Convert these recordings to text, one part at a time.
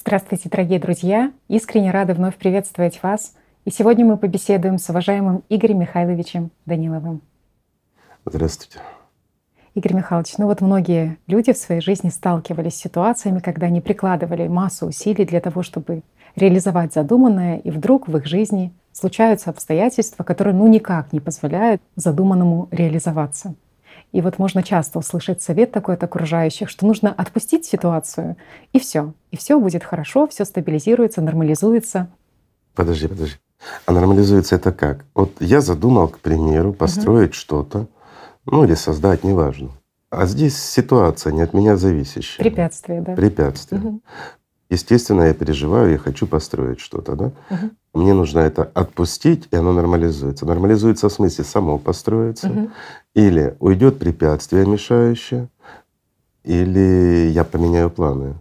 Здравствуйте, дорогие друзья! Искренне рада вновь приветствовать вас. И сегодня мы побеседуем с уважаемым Игорем Михайловичем Даниловым. Здравствуйте. Игорь Михайлович, ну вот многие люди в своей жизни сталкивались с ситуациями, когда они прикладывали массу усилий для того, чтобы реализовать задуманное, и вдруг в их жизни случаются обстоятельства, которые ну никак не позволяют задуманному реализоваться. И вот можно часто услышать совет такой от окружающих, что нужно отпустить ситуацию, и все. И все будет хорошо, все стабилизируется, нормализуется. Подожди, подожди. А нормализуется это как? Вот я задумал, к примеру, построить угу. что-то, ну или создать, неважно. А здесь ситуация не от меня зависящая. Препятствие, да. Препятствие. Угу. Естественно, я переживаю, я хочу построить что-то, да. Угу. Мне нужно это отпустить, и оно нормализуется. Нормализуется в смысле само построится, угу. или уйдет препятствие мешающее, или я поменяю планы.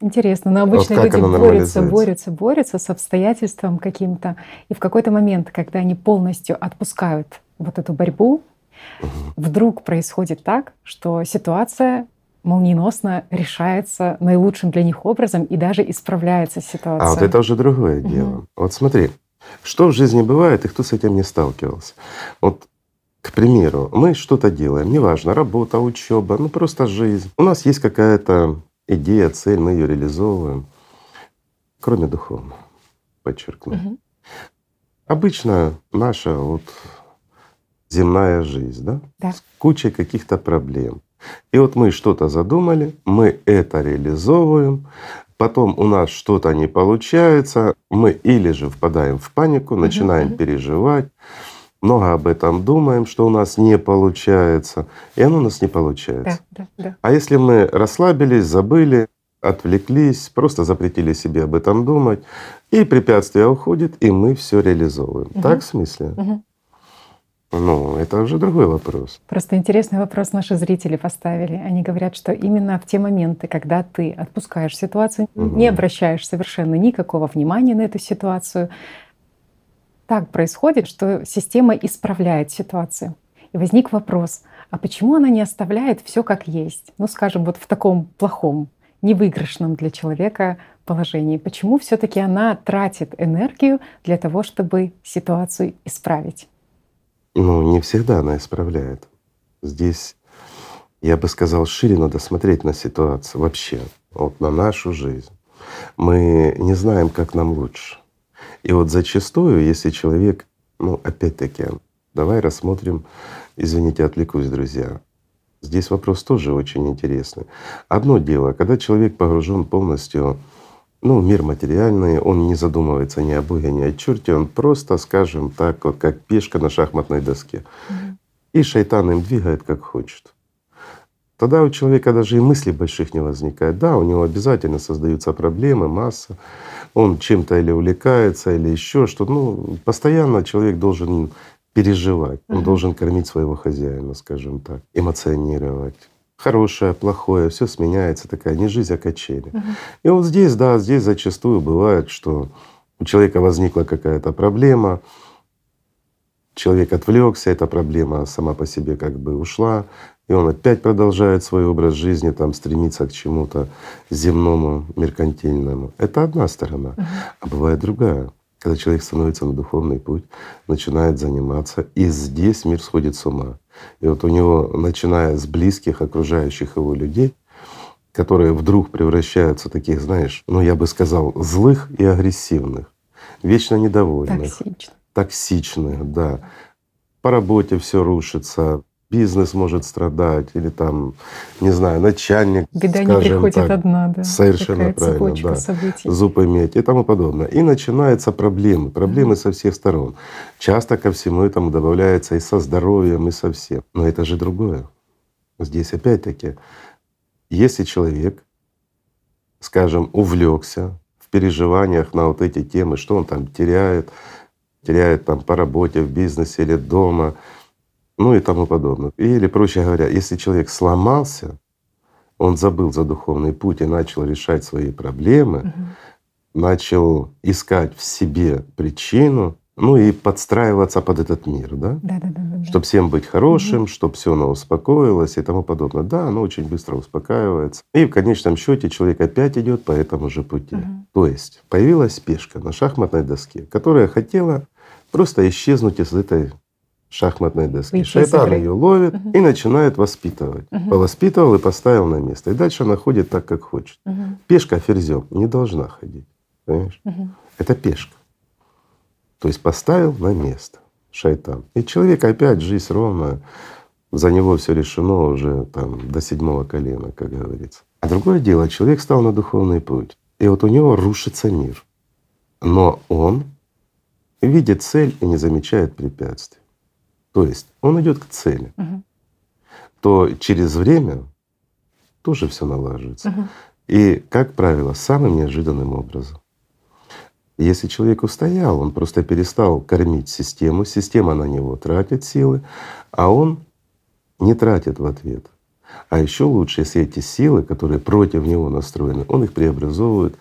Интересно, но обычно вот люди борются, борются, борются с обстоятельством каким-то, и в какой-то момент, когда они полностью отпускают вот эту борьбу, угу. вдруг происходит так, что ситуация молниеносно решается наилучшим для них образом и даже исправляется ситуация. А вот это уже другое дело. Угу. Вот смотри, что в жизни бывает и кто с этим не сталкивался. Вот к примеру, мы что-то делаем, неважно, работа, учеба, ну просто жизнь. У нас есть какая-то идея, цель, мы ее реализовываем, кроме духовного, подчеркну. Угу. Обычно наша вот земная жизнь, да, да. с кучей каких-то проблем. И вот мы что-то задумали, мы это реализовываем, потом у нас что-то не получается, мы или же впадаем в панику, начинаем uh-huh. переживать, много об этом думаем, что у нас не получается, и оно у нас не получается. Да, да, да. А если мы расслабились, забыли, отвлеклись, просто запретили себе об этом думать, и препятствие уходит, и мы все реализовываем. Угу. Так в смысле? Угу. Ну, это уже другой вопрос. Просто интересный вопрос наши зрители поставили. Они говорят, что именно в те моменты, когда ты отпускаешь ситуацию, угу. не обращаешь совершенно никакого внимания на эту ситуацию, так происходит, что система исправляет ситуацию. И возник вопрос, а почему она не оставляет все как есть? Ну, скажем, вот в таком плохом, невыигрышном для человека положении. Почему все-таки она тратит энергию для того, чтобы ситуацию исправить? Ну, не всегда она исправляет. Здесь, я бы сказал, шире надо смотреть на ситуацию вообще, вот на нашу жизнь. Мы не знаем, как нам лучше. И вот зачастую, если человек, ну опять-таки, давай рассмотрим, извините, отвлекусь, друзья. Здесь вопрос тоже очень интересный. Одно дело, когда человек погружен полностью ну, мир материальный, он не задумывается ни о Боге, ни о черте, он просто, скажем так, вот как пешка на шахматной доске. И шайтан им двигает как хочет. Тогда у человека даже и мыслей больших не возникает. Да, у него обязательно создаются проблемы, масса. Он чем-то или увлекается, или еще что-то. Ну, постоянно человек должен переживать, он должен кормить своего хозяина, скажем так, эмоционировать хорошее, плохое, все сменяется, такая не жизнь, а качели. Угу. И вот здесь, да, здесь зачастую бывает, что у человека возникла какая-то проблема, человек отвлекся, эта проблема сама по себе как бы ушла, и он опять продолжает свой образ жизни, там стремится к чему-то земному, меркантильному. Это одна сторона, угу. а бывает другая. Когда человек становится на духовный путь, начинает заниматься, и здесь мир сходит с ума. И вот у него, начиная с близких, окружающих его людей, которые вдруг превращаются в таких, знаешь, ну я бы сказал, злых и агрессивных, вечно недовольных, токсичных, токсичных, да. По работе все рушится, бизнес может страдать, или там, не знаю, начальник. Беда не приходит так, одна, да. Совершенно Такая правильно, да. Событий. Зуб иметь и тому подобное. И начинаются проблемы, проблемы со всех сторон. Часто ко всему этому добавляется и со здоровьем, и со всем. Но это же другое. Здесь опять-таки, если человек, скажем, увлекся в переживаниях на вот эти темы, что он там теряет, теряет там по работе, в бизнесе или дома, ну и тому подобное. Или, проще говоря, если человек сломался, он забыл за духовный путь и начал решать свои проблемы, угу. начал искать в себе причину, ну и подстраиваться под этот мир, да? Да, да, да. да, Чтобы всем быть хорошим, угу. чтобы все оно успокоилось и тому подобное. Да, оно очень быстро успокаивается. И в конечном счете человек опять идет по этому же пути. Угу. То есть появилась пешка на шахматной доске, которая хотела просто исчезнуть из этой шахматной доски. Выйти Шайтан ее ловит угу. и начинает воспитывать. Угу. Повоспитывал и поставил на место. И дальше она ходит так, как хочет. Угу. Пешка ферзем не должна ходить. Понимаешь? Угу. Это пешка. То есть поставил на место шайтан. И человек опять жизнь ровно, за него все решено уже там до седьмого колена, как говорится. А другое дело, человек стал на духовный путь. И вот у него рушится мир. Но он видит цель и не замечает препятствий. То есть он идет к цели. Угу. То через время тоже все налаживается. Угу. И, как правило, самым неожиданным образом. Если человек устоял, он просто перестал кормить систему, система на него тратит силы, а он не тратит в ответ. А еще лучше, если эти силы, которые против него настроены, он их преобразовывает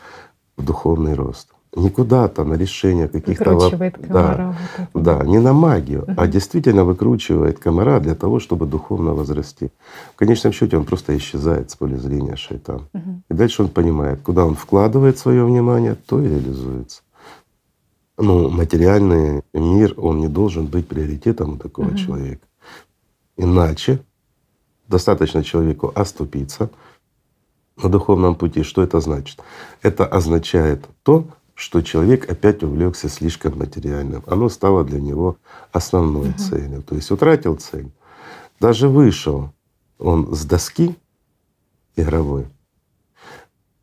в духовный рост. Не куда-то на решение каких-то выкручивает комара. Да, вот да, не на магию, uh-huh. а действительно выкручивает комара для того, чтобы духовно возрасти. В конечном счете он просто исчезает с поля зрения шайтан. Uh-huh. И дальше он понимает, куда он вкладывает свое внимание, то и реализуется ну, материальный мир, он не должен быть приоритетом у такого человека. Иначе достаточно человеку оступиться на духовном пути. Что это значит? Это означает то, что человек опять увлекся слишком материальным. Оно стало для него основной угу. целью. То есть утратил цель. Даже вышел он с доски игровой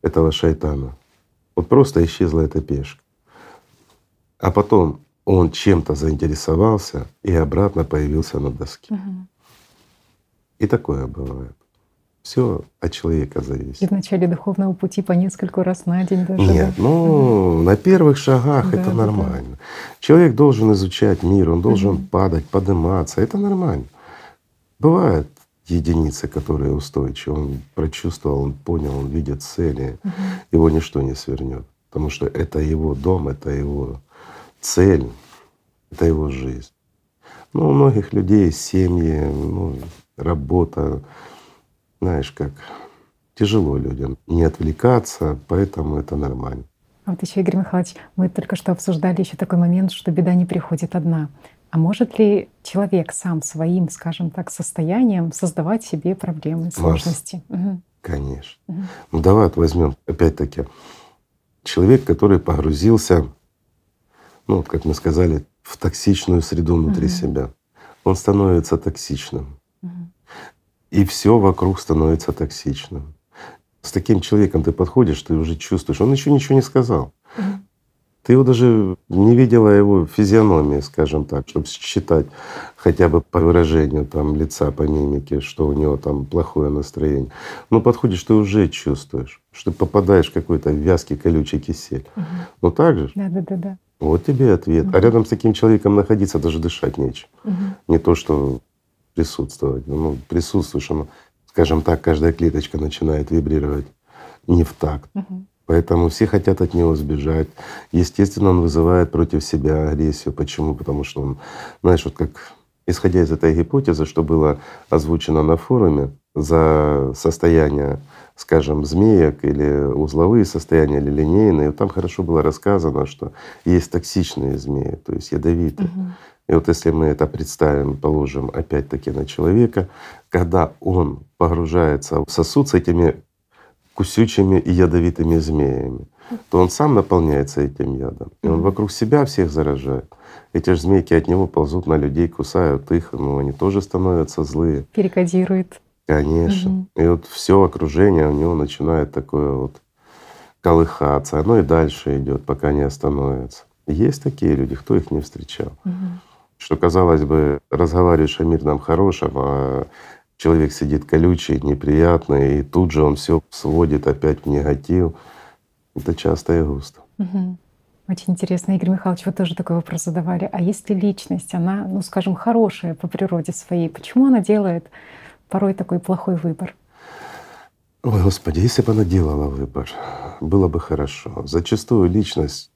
этого шайтана. Вот просто исчезла эта пешка а потом он чем-то заинтересовался и обратно появился на доске. Угу. И такое бывает. Все от человека зависит. И в начале духовного пути по нескольку раз на день даже. Нет, да? ну угу. на первых шагах да, это нормально. Да. Человек должен изучать мир, он должен угу. падать, подниматься. Это нормально. Бывают единицы, которые устойчивы. Он прочувствовал, он понял, он видит цели, угу. его ничто не свернет. Потому что это его дом, это его цель — это его жизнь. Ну, у многих людей семьи, ну, работа, знаешь, как тяжело людям не отвлекаться, поэтому это нормально. А вот еще, Игорь Михайлович, мы только что обсуждали еще такой момент, что беда не приходит одна. А может ли человек сам своим, скажем так, состоянием создавать себе проблемы, сложности? Угу. Конечно. Угу. Ну давай вот возьмем опять-таки человек, который погрузился ну, как мы сказали, в токсичную среду внутри угу. себя. Он становится токсичным. И все вокруг становится токсичным. С таким человеком ты подходишь, ты уже чувствуешь, он еще ничего не сказал. Ты его даже не видела его физиономии, скажем так, чтобы считать хотя бы по выражению там, лица, по мимике, что у него там плохое настроение. Но подходишь, ты уже чувствуешь, что ты попадаешь в какой-то вязкий колючий кисель. Угу. Ну так же? Да, да, да, да. Вот тебе ответ. Угу. А рядом с таким человеком находиться даже дышать нечего. Угу. Не то, что присутствовать. Ну, присутствуешь, оно, скажем так, каждая клеточка начинает вибрировать не в такт. Угу. Поэтому все хотят от него сбежать. Естественно, он вызывает против себя агрессию. Почему? Потому что он, знаешь, вот как исходя из этой гипотезы, что было озвучено на форуме, за состояние скажем, змеек или узловые состояния, или линейные. Там хорошо было рассказано, что есть токсичные змеи, то есть ядовитые. Угу. И вот если мы это представим, положим опять-таки на человека, когда он погружается в сосуд с этими кусючими и ядовитыми змеями, то он сам наполняется этим ядом, и он вокруг себя всех заражает. Эти же змейки от него ползут на людей, кусают их, ну они тоже становятся злые. Перекодирует. Конечно. Угу. И вот все окружение у него начинает такое вот колыхаться. Оно и дальше идет, пока не остановится. Есть такие люди, кто их не встречал. Угу. Что, казалось бы, разговариваешь о мирном хорошем, а человек сидит колючий, неприятный, и тут же он все сводит опять в негатив. Это часто и густо. Угу. Очень интересно. Игорь Михайлович, вы тоже такой вопрос задавали. А если личность, она, ну скажем, хорошая по природе своей, почему она делает порой такой плохой выбор? Ой, Господи, если бы она делала выбор, было бы хорошо. Зачастую личность,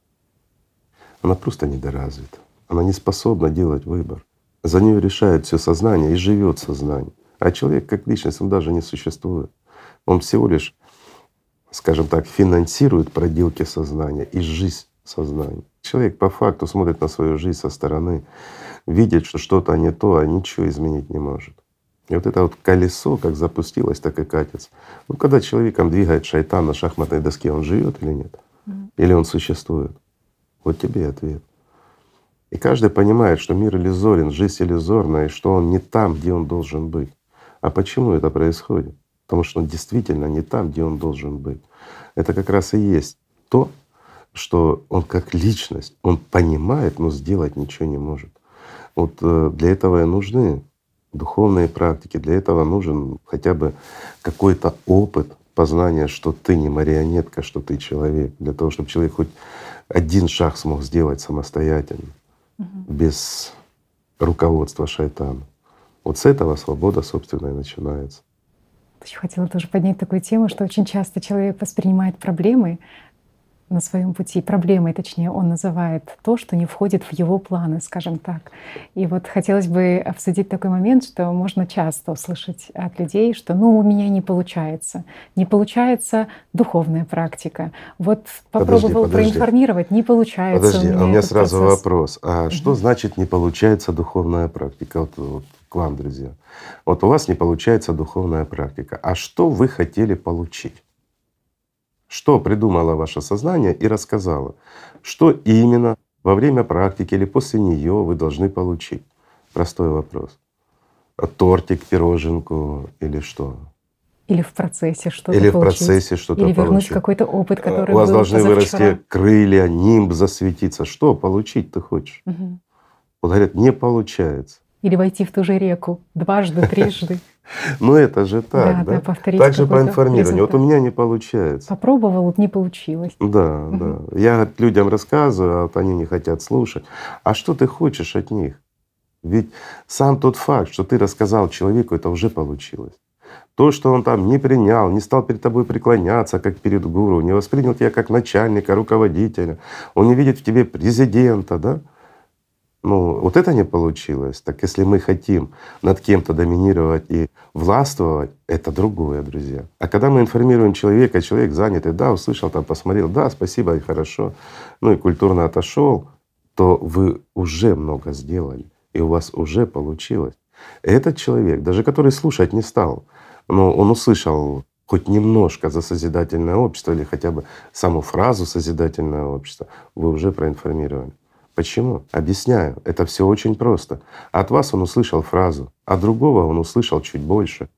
она просто недоразвита. она не способна делать выбор. За нее решает все сознание и живет сознание. А человек как личность, он даже не существует. Он всего лишь, скажем так, финансирует проделки сознания и жизнь сознания. Человек по факту смотрит на свою жизнь со стороны, видит, что что-то не то, а ничего изменить не может. И вот это вот колесо, как запустилось, так и катится. Ну, когда человеком двигает шайтан на шахматной доске, он живет или нет? Или он существует? Вот тебе ответ. И каждый понимает, что мир иллюзорен, жизнь иллюзорна, и что он не там, где он должен быть. А почему это происходит? Потому что он действительно не там, где он должен быть. Это как раз и есть то, что он как личность, он понимает, но сделать ничего не может. Вот э, для этого и нужны духовные практики, для этого нужен хотя бы какой-то опыт познания, что ты не марионетка, что ты человек, для того, чтобы человек хоть один шаг смог сделать самостоятельно, угу. без руководства шайтана. Вот с этого свобода, собственно, и начинается. Еще хотела тоже поднять такую тему, что очень часто человек воспринимает проблемы на своем пути проблемой, точнее, он называет то, что не входит в его планы, скажем так. И вот хотелось бы обсудить такой момент, что можно часто услышать от людей, что ну у меня не получается, не получается духовная практика. Вот попробовал подожди, подожди. проинформировать, не получается. Подожди, у меня, а у меня сразу процесс. вопрос. А угу. что значит не получается духовная практика? Вот, вот к вам, друзья. Вот у вас не получается духовная практика. А что вы хотели получить? Что придумало ваше сознание и рассказало, что именно во время практики или после нее вы должны получить? Простой вопрос. Тортик, пироженку или что? Или в процессе что-то Или получить. в процессе что-то Или вернуть какой-то опыт, э, который У вас был должны позавчера. вырасти крылья, нимб засветиться. Что получить ты хочешь? Угу. Вот говорят, не получается. Или войти в ту же реку дважды, трижды. Ну это же так, да? да? Так же по информированию. Вот у меня не получается. Попробовал, вот не получилось. Да, да. Я людям рассказываю, а вот они не хотят слушать. А что ты хочешь от них? Ведь сам тот факт, что ты рассказал человеку, это уже получилось. То, что он там не принял, не стал перед тобой преклоняться, как перед гуру, не воспринял тебя как начальника, руководителя, он не видит в тебе президента, да? Ну, вот это не получилось. Так если мы хотим над кем-то доминировать и властвовать, это другое, друзья. А когда мы информируем человека, человек занятый, да, услышал, там посмотрел, да, спасибо, и хорошо, ну и культурно отошел, то вы уже много сделали, и у вас уже получилось. Этот человек, даже который слушать не стал, но он услышал хоть немножко за созидательное общество или хотя бы саму фразу созидательное общество, вы уже проинформировали. Почему? Объясняю. Это все очень просто. От вас он услышал фразу, а другого он услышал чуть больше,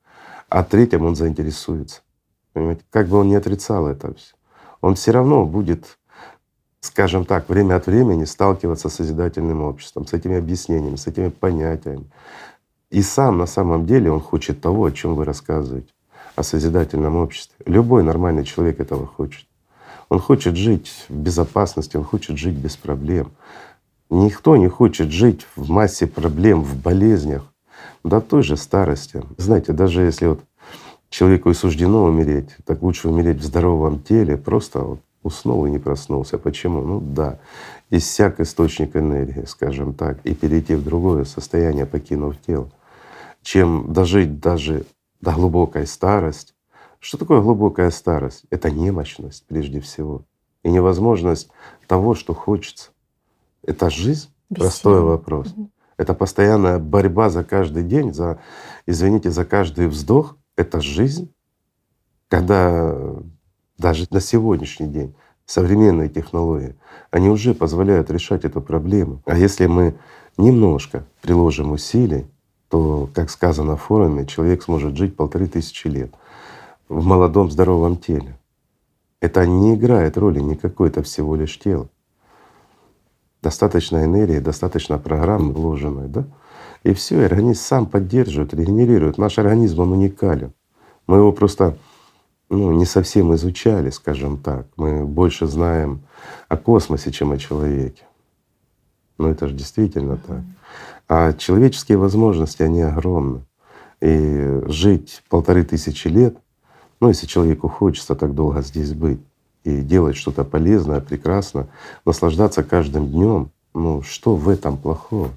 а третьим он заинтересуется. Понимаете? Как бы он ни отрицал это все, он все равно будет, скажем так, время от времени сталкиваться с созидательным обществом, с этими объяснениями, с этими понятиями. И сам на самом деле он хочет того, о чем вы рассказываете, о созидательном обществе. Любой нормальный человек этого хочет. Он хочет жить в безопасности, он хочет жить без проблем. Никто не хочет жить в массе проблем, в болезнях до той же старости. Знаете, даже если вот человеку и суждено умереть, так лучше умереть в здоровом теле, просто вот уснул и не проснулся. Почему? Ну да, иссяк источник энергии, скажем так, и перейти в другое состояние, покинув тело, чем дожить даже до глубокой старости, что такое глубокая старость? Это немощность прежде всего и невозможность того, что хочется. Это жизнь? Без Простой вопрос. Угу. Это постоянная борьба за каждый день, за, извините, за каждый вздох. Это жизнь, когда даже на сегодняшний день современные технологии, они уже позволяют решать эту проблему. А если мы немножко приложим усилий, то, как сказано в форуме, человек сможет жить полторы тысячи лет в молодом здоровом теле. Это не играет роли никакой, это всего лишь тело. Достаточно энергии, достаточно программы вложенной, да? И все, организм сам поддерживает, регенерирует. Наш организм, он уникален. Мы его просто ну, не совсем изучали, скажем так. Мы больше знаем о космосе, чем о человеке. Но это же действительно так. А человеческие возможности, они огромны. И жить полторы тысячи лет ну, если человеку хочется так долго здесь быть и делать что-то полезное, прекрасно, наслаждаться каждым днем, Ну что в этом плохого?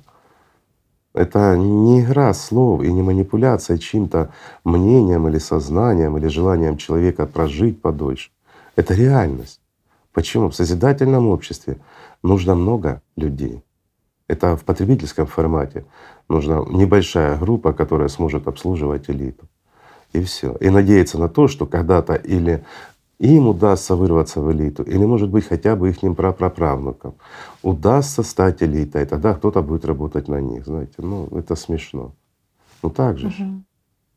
Это не игра слов и не манипуляция чьим-то мнением или сознанием или желанием человека прожить подольше. Это реальность. Почему? В созидательном обществе нужно много людей. Это в потребительском формате нужна небольшая группа, которая сможет обслуживать элиту. И все. И надеяться на то, что когда-то или им удастся вырваться в элиту, или, может быть, хотя бы их прапраправнукам удастся стать элитой, и тогда кто-то будет работать на них. Знаете, ну это смешно. Ну так же. Угу.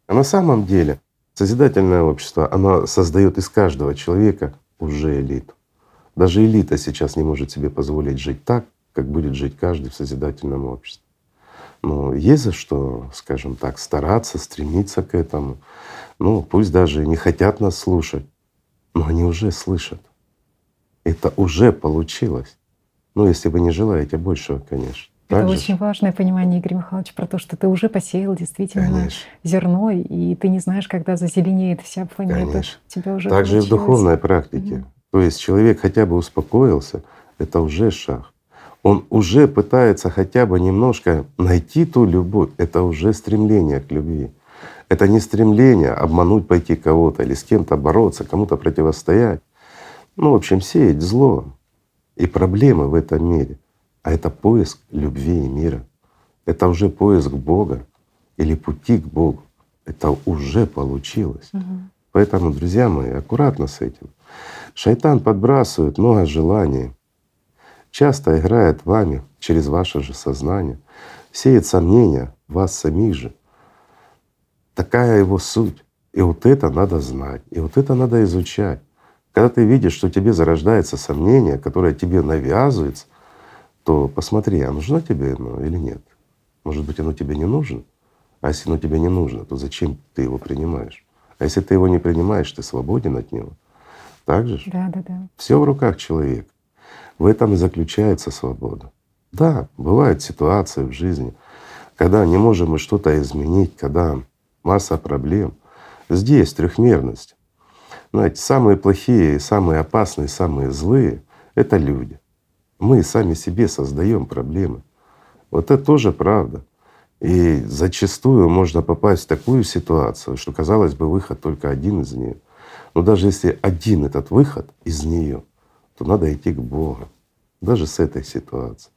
А на самом деле созидательное общество, оно создает из каждого человека уже элиту. Даже элита сейчас не может себе позволить жить так, как будет жить каждый в созидательном обществе. Но есть за что, скажем так, стараться, стремиться к этому. Ну, пусть даже не хотят нас слушать, но они уже слышат. Это уже получилось. Ну, если вы не желаете большего, конечно. Это так очень же? важное понимание, Игорь Михайлович, про то, что ты уже посеял действительно конечно. зерно, и ты не знаешь, когда зазеленеет вся планета. Конечно. Тебя уже Также и в духовной практике. Угу. То есть человек хотя бы успокоился, это уже шаг. Он уже пытается хотя бы немножко найти ту любовь, это уже стремление к любви. Это не стремление обмануть, пойти кого-то или с кем-то бороться, кому-то противостоять. Ну, в общем, сеять зло и проблемы в этом мире. А это поиск любви и мира. Это уже поиск Бога или пути к Богу. Это уже получилось. Угу. Поэтому, друзья мои, аккуратно с этим. Шайтан подбрасывает много желаний, часто играет вами через ваше же сознание, сеет сомнения в вас самих же. Такая его суть. И вот это надо знать, и вот это надо изучать. Когда ты видишь, что тебе зарождается сомнение, которое тебе навязывается, то посмотри, а нужно тебе оно или нет. Может быть, оно тебе не нужно? А если оно тебе не нужно, то зачем ты его принимаешь? А если ты его не принимаешь, ты свободен от него. Так же? Да, да, да. Все в руках человека. В этом и заключается свобода. Да, бывают ситуации в жизни, когда не можем мы что-то изменить, когда масса проблем. Здесь трехмерность. Знаете, самые плохие, самые опасные, самые злые — это люди. Мы сами себе создаем проблемы. Вот это тоже правда. И зачастую можно попасть в такую ситуацию, что казалось бы выход только один из нее. Но даже если один этот выход из нее, то надо идти к Богу. Даже с этой ситуации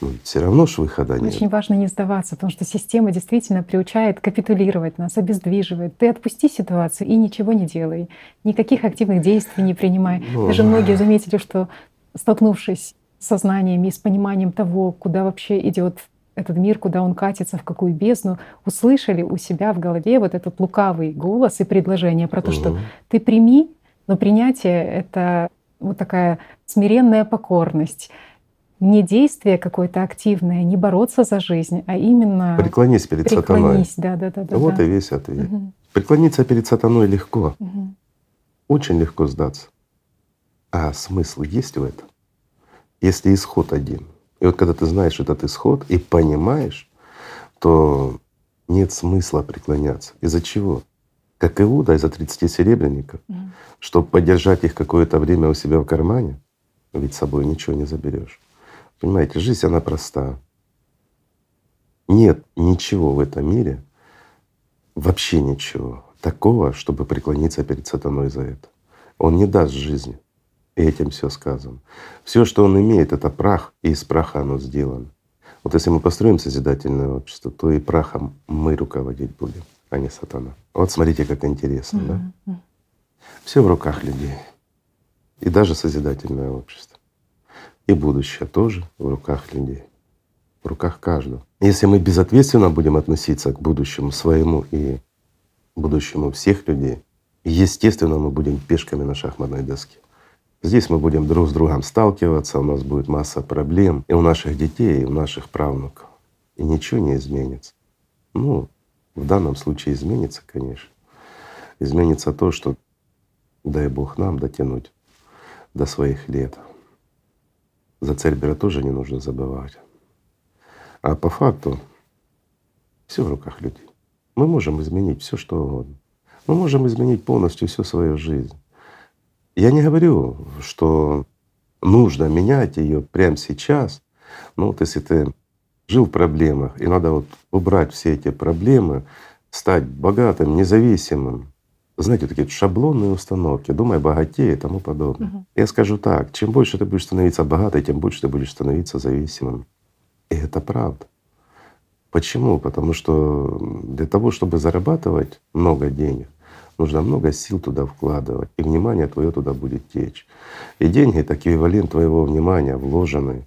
ну, все равно ж выхода нет. Очень важно не сдаваться, потому что система действительно приучает капитулировать нас, обездвиживает. Ты отпусти ситуацию и ничего не делай, никаких активных действий не принимай. Ну, Даже многие заметили, что столкнувшись с сознанием и с пониманием того, куда вообще идет этот мир, куда он катится, в какую бездну, услышали у себя в голове вот этот лукавый голос и предложение про то, угу. что ты прими, но принятие — это вот такая смиренная покорность, не действие какое-то активное, не бороться за жизнь, а именно преклонись перед преклонись, сатаной. Да, да, да, да, вот да. и весь ответ. Угу. Преклониться перед сатаной легко, угу. очень легко сдаться. А смысл есть в этом, если исход один. И вот когда ты знаешь этот исход и понимаешь, то нет смысла преклоняться. Из-за чего? Как Иуда из-за 30 серебряников, угу. чтобы поддержать их какое-то время у себя в кармане, ведь с собой ничего не заберешь. Понимаете, жизнь она проста. Нет ничего в этом мире, вообще ничего такого, чтобы преклониться перед сатаной за это. Он не даст жизни. И этим все сказано. Все, что он имеет, это прах, и из праха оно сделано. Вот если мы построим созидательное общество, то и прахом мы руководить будем, а не сатана. Вот смотрите, как интересно, mm-hmm. да? Все в руках людей. И даже созидательное общество. И будущее тоже в руках людей, в руках каждого. Если мы безответственно будем относиться к будущему своему и будущему всех людей, естественно, мы будем пешками на шахматной доске. Здесь мы будем друг с другом сталкиваться, у нас будет масса проблем и у наших детей, и у наших правнуков. И ничего не изменится. Ну, в данном случае изменится, конечно. Изменится то, что дай Бог нам дотянуть до своих лет. За Цербера тоже не нужно забывать. А по факту все в руках людей. Мы можем изменить все, что угодно. Мы можем изменить полностью всю свою жизнь. Я не говорю, что нужно менять ее прямо сейчас Ну вот если ты жил в проблемах, и надо вот убрать все эти проблемы, стать богатым, независимым, знаете, такие шаблонные установки, думай богатее и тому подобное. Угу. Я скажу так, чем больше ты будешь становиться богатой, тем больше ты будешь становиться зависимым. И это правда. Почему? Потому что для того, чтобы зарабатывать много денег, нужно много сил туда вкладывать, и внимание твое туда будет течь. И деньги — это эквивалент твоего внимания, вложенный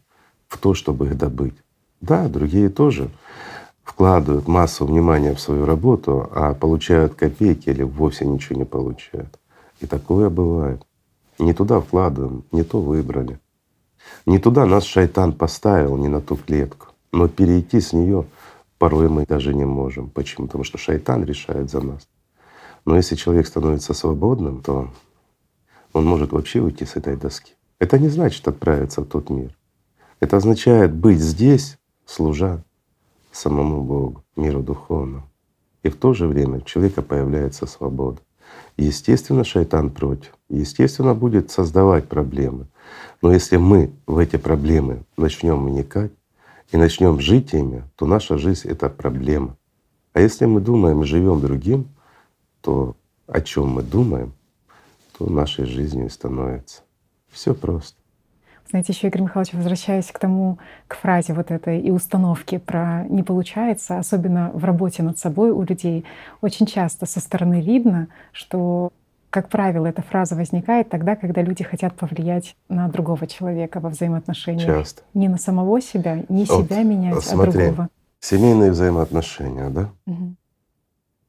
в то, чтобы их добыть. Да, другие тоже вкладывают массу внимания в свою работу, а получают копейки или вовсе ничего не получают. И такое бывает. Не туда вкладываем, не то выбрали. Не туда нас шайтан поставил, не на ту клетку. Но перейти с нее порой мы даже не можем. Почему? Потому что шайтан решает за нас. Но если человек становится свободным, то он может вообще уйти с этой доски. Это не значит отправиться в тот мир. Это означает быть здесь, служа самому Богу, миру духовному. И в то же время у человека появляется свобода. Естественно, шайтан против. Естественно, будет создавать проблемы. Но если мы в эти проблемы начнем вникать и начнем жить ими, то наша жизнь — это проблема. А если мы думаем и живем другим, то о чем мы думаем, то нашей жизнью становится. Все просто. Знаете, еще, Игорь Михайлович, возвращаясь к тому, к фразе вот этой и установке про «не получается», особенно в работе над собой у людей, очень часто со стороны видно, что, как правило, эта фраза возникает тогда, когда люди хотят повлиять на другого человека во взаимоотношениях. Часто. Не на самого себя, не вот, себя менять, смотри, а другого. Семейные взаимоотношения, да? Угу.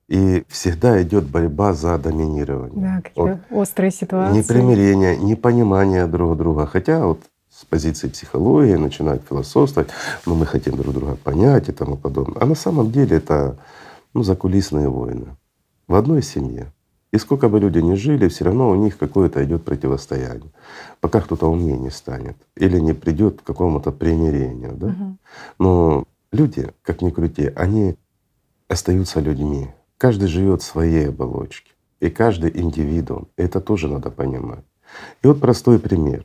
И всегда идет борьба за доминирование. Да, какие вот острые ситуации. Ни примирения, ни понимания друг друга. Хотя вот с позиции психологии начинают философствовать, но мы хотим друг друга понять и тому подобное. А на самом деле это ну, закулисные войны в одной семье. И сколько бы люди ни жили, все равно у них какое-то идет противостояние, пока кто-то умнее не станет или не придет к какому-то примирению. Да? Угу. Но люди, как ни крути, они остаются людьми. Каждый живет в своей оболочке. И каждый индивидуум. Это тоже надо понимать. И вот простой пример.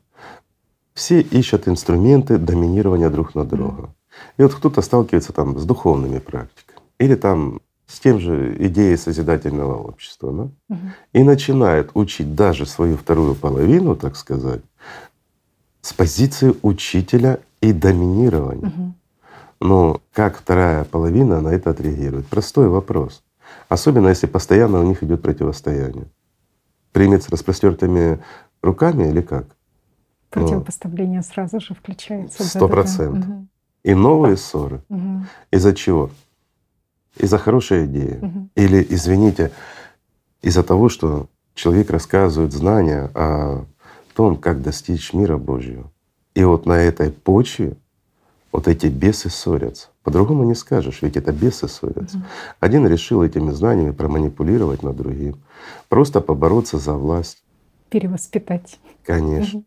Все ищут инструменты доминирования друг над другом. И вот кто-то сталкивается там с духовными практиками или там с тем же идеей созидательного общества, да? угу. и начинает учить даже свою вторую половину, так сказать, с позиции учителя и доминирования. Угу. Но как вторая половина на это отреагирует? Простой вопрос. Особенно если постоянно у них идет противостояние. Примет с распростертыми руками или как? Противопоставление сразу же включается. Сто процентов. Угу. И новые ссоры. Угу. Из-за чего? Из-за хорошей идеи. Угу. Или, извините, из-за того, что человек рассказывает знания о том, как достичь мира Божьего. И вот на этой почве вот эти бесы ссорятся. По-другому не скажешь, ведь это бесы ссорятся. Угу. Один решил этими знаниями проманипулировать над другим, просто побороться за власть. Перевоспитать. Конечно. Угу.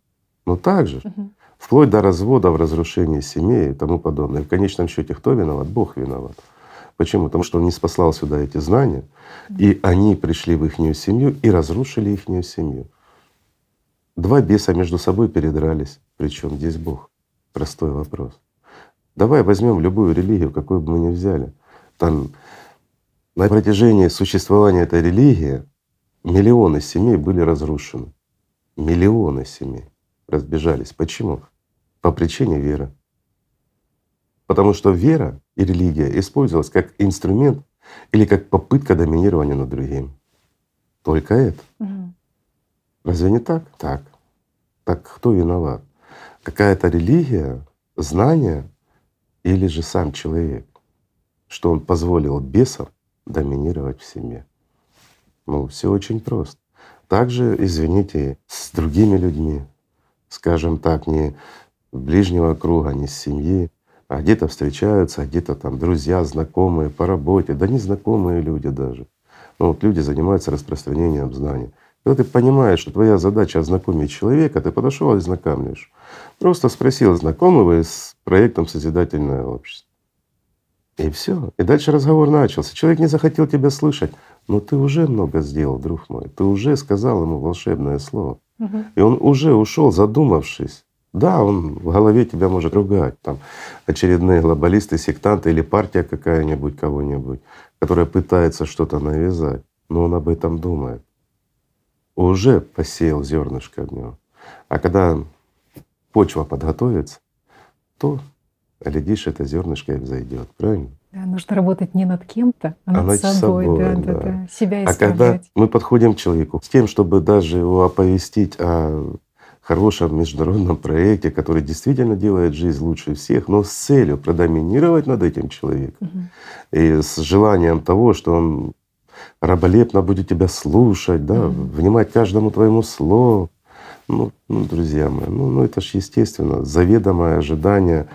Но также, угу. вплоть до развода, в разрушении семей и тому подобное. в конечном счете кто виноват? Бог виноват. Почему? Потому что Он не спаслал сюда эти знания, и они пришли в их семью и разрушили их семью. Два беса между собой передрались. Причем здесь Бог? Простой вопрос. Давай возьмем любую религию, какую бы мы ни взяли. Там на протяжении существования этой религии миллионы семей были разрушены. Миллионы семей разбежались. Почему? По причине веры. Потому что вера и религия использовалась как инструмент или как попытка доминирования над другим. Только это. Угу. Разве не так? Так. Так кто виноват? Какая-то религия, знание или же сам человек, что он позволил бесам доминировать в семье. Ну, все очень просто. Также, извините, с другими людьми, скажем так, не ближнего круга, не с семьи, а где-то встречаются, а где-то там друзья, знакомые по работе, да незнакомые люди даже. Ну вот люди занимаются распространением знаний. Когда ты понимаешь, что твоя задача ознакомить человека, ты подошел и знакомишь. Просто спросил, знакомы вы с проектом «Созидательное общество». И все. И дальше разговор начался. Человек не захотел тебя слышать, но ты уже много сделал, друг мой. Ты уже сказал ему волшебное слово. И он уже ушел, задумавшись Да, он в голове тебя может ругать, там очередные глобалисты, сектанты или партия какая-нибудь кого-нибудь, которая пытается что-то навязать, но он об этом думает. Уже посеял зернышко в него. А когда почва подготовится, то, глядишь, это зернышко и взойдет, правильно? Да, нужно работать не над кем-то, а, а над, над собой, собой да, да, да, себя исправлять. А когда мы подходим к человеку с тем, чтобы даже его оповестить о хорошем международном проекте, который действительно делает жизнь лучше всех, но с целью продоминировать над этим человеком угу. и с желанием того, что он раболепно будет тебя слушать, да, угу. внимать каждому твоему слову. Ну, ну, друзья мои, ну, ну это ж естественно, заведомое ожидание.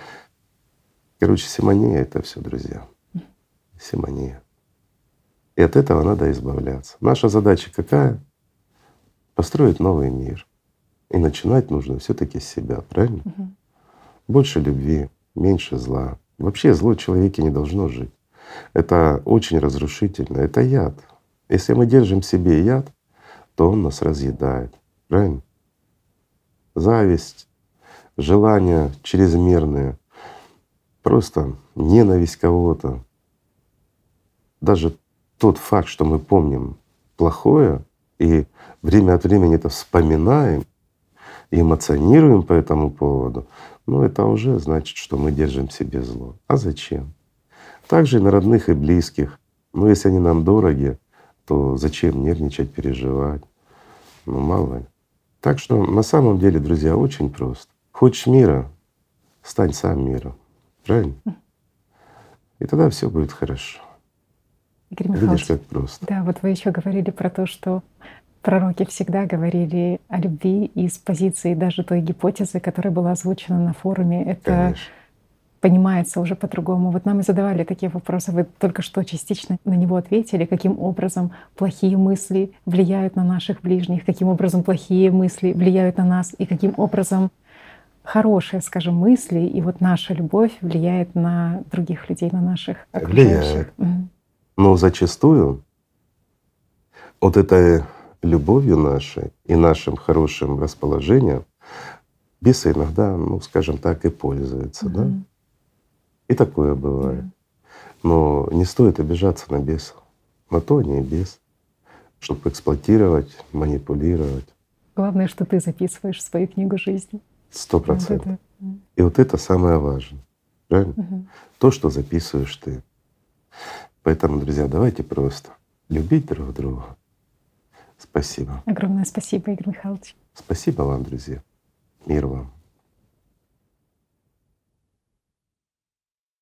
Короче, симония это все, друзья. Симония. И от этого надо избавляться. Наша задача какая? Построить новый мир. И начинать нужно все-таки с себя, правильно? Угу. Больше любви, меньше зла. Вообще зло в человеке не должно жить. Это очень разрушительно, это яд. Если мы держим в себе яд, то он нас разъедает, правильно? Зависть, желания чрезмерные, просто ненависть кого-то. Даже тот факт, что мы помним плохое и время от времени это вспоминаем, и эмоционируем по этому поводу, ну это уже значит, что мы держим себе зло. А зачем? Также и на родных и близких. Ну если они нам дороги, то зачем нервничать, переживать? Ну мало ли. Так что на самом деле, друзья, очень просто. Хочешь мира, стань сам миром. Правильно? И тогда все будет хорошо. Игорь Видишь, как просто. Да, вот вы еще говорили про то, что Пророки всегда говорили о любви из позиции даже той гипотезы, которая была озвучена на форуме. Это Конечно. понимается уже по-другому. Вот нам и задавали такие вопросы. Вы только что частично на него ответили, каким образом плохие мысли влияют на наших ближних, каким образом плохие мысли влияют на нас, и каким образом хорошие, скажем, мысли и вот наша любовь влияет на других людей, на наших. Влияет. Но зачастую вот это любовью нашей и нашим хорошим расположением бесы иногда, ну, скажем так, и пользуются, угу. да? И такое бывает. Но не стоит обижаться на бесов. На то они и бес, чтобы эксплуатировать, манипулировать. Главное, что ты записываешь свою книгу жизни. Сто процентов. И вот это самое важное. Правильно? Угу. То, что записываешь ты. Поэтому, друзья, давайте просто любить друг друга, Спасибо. Огромное спасибо, Игорь Михайлович. Спасибо вам, друзья. Мир вам.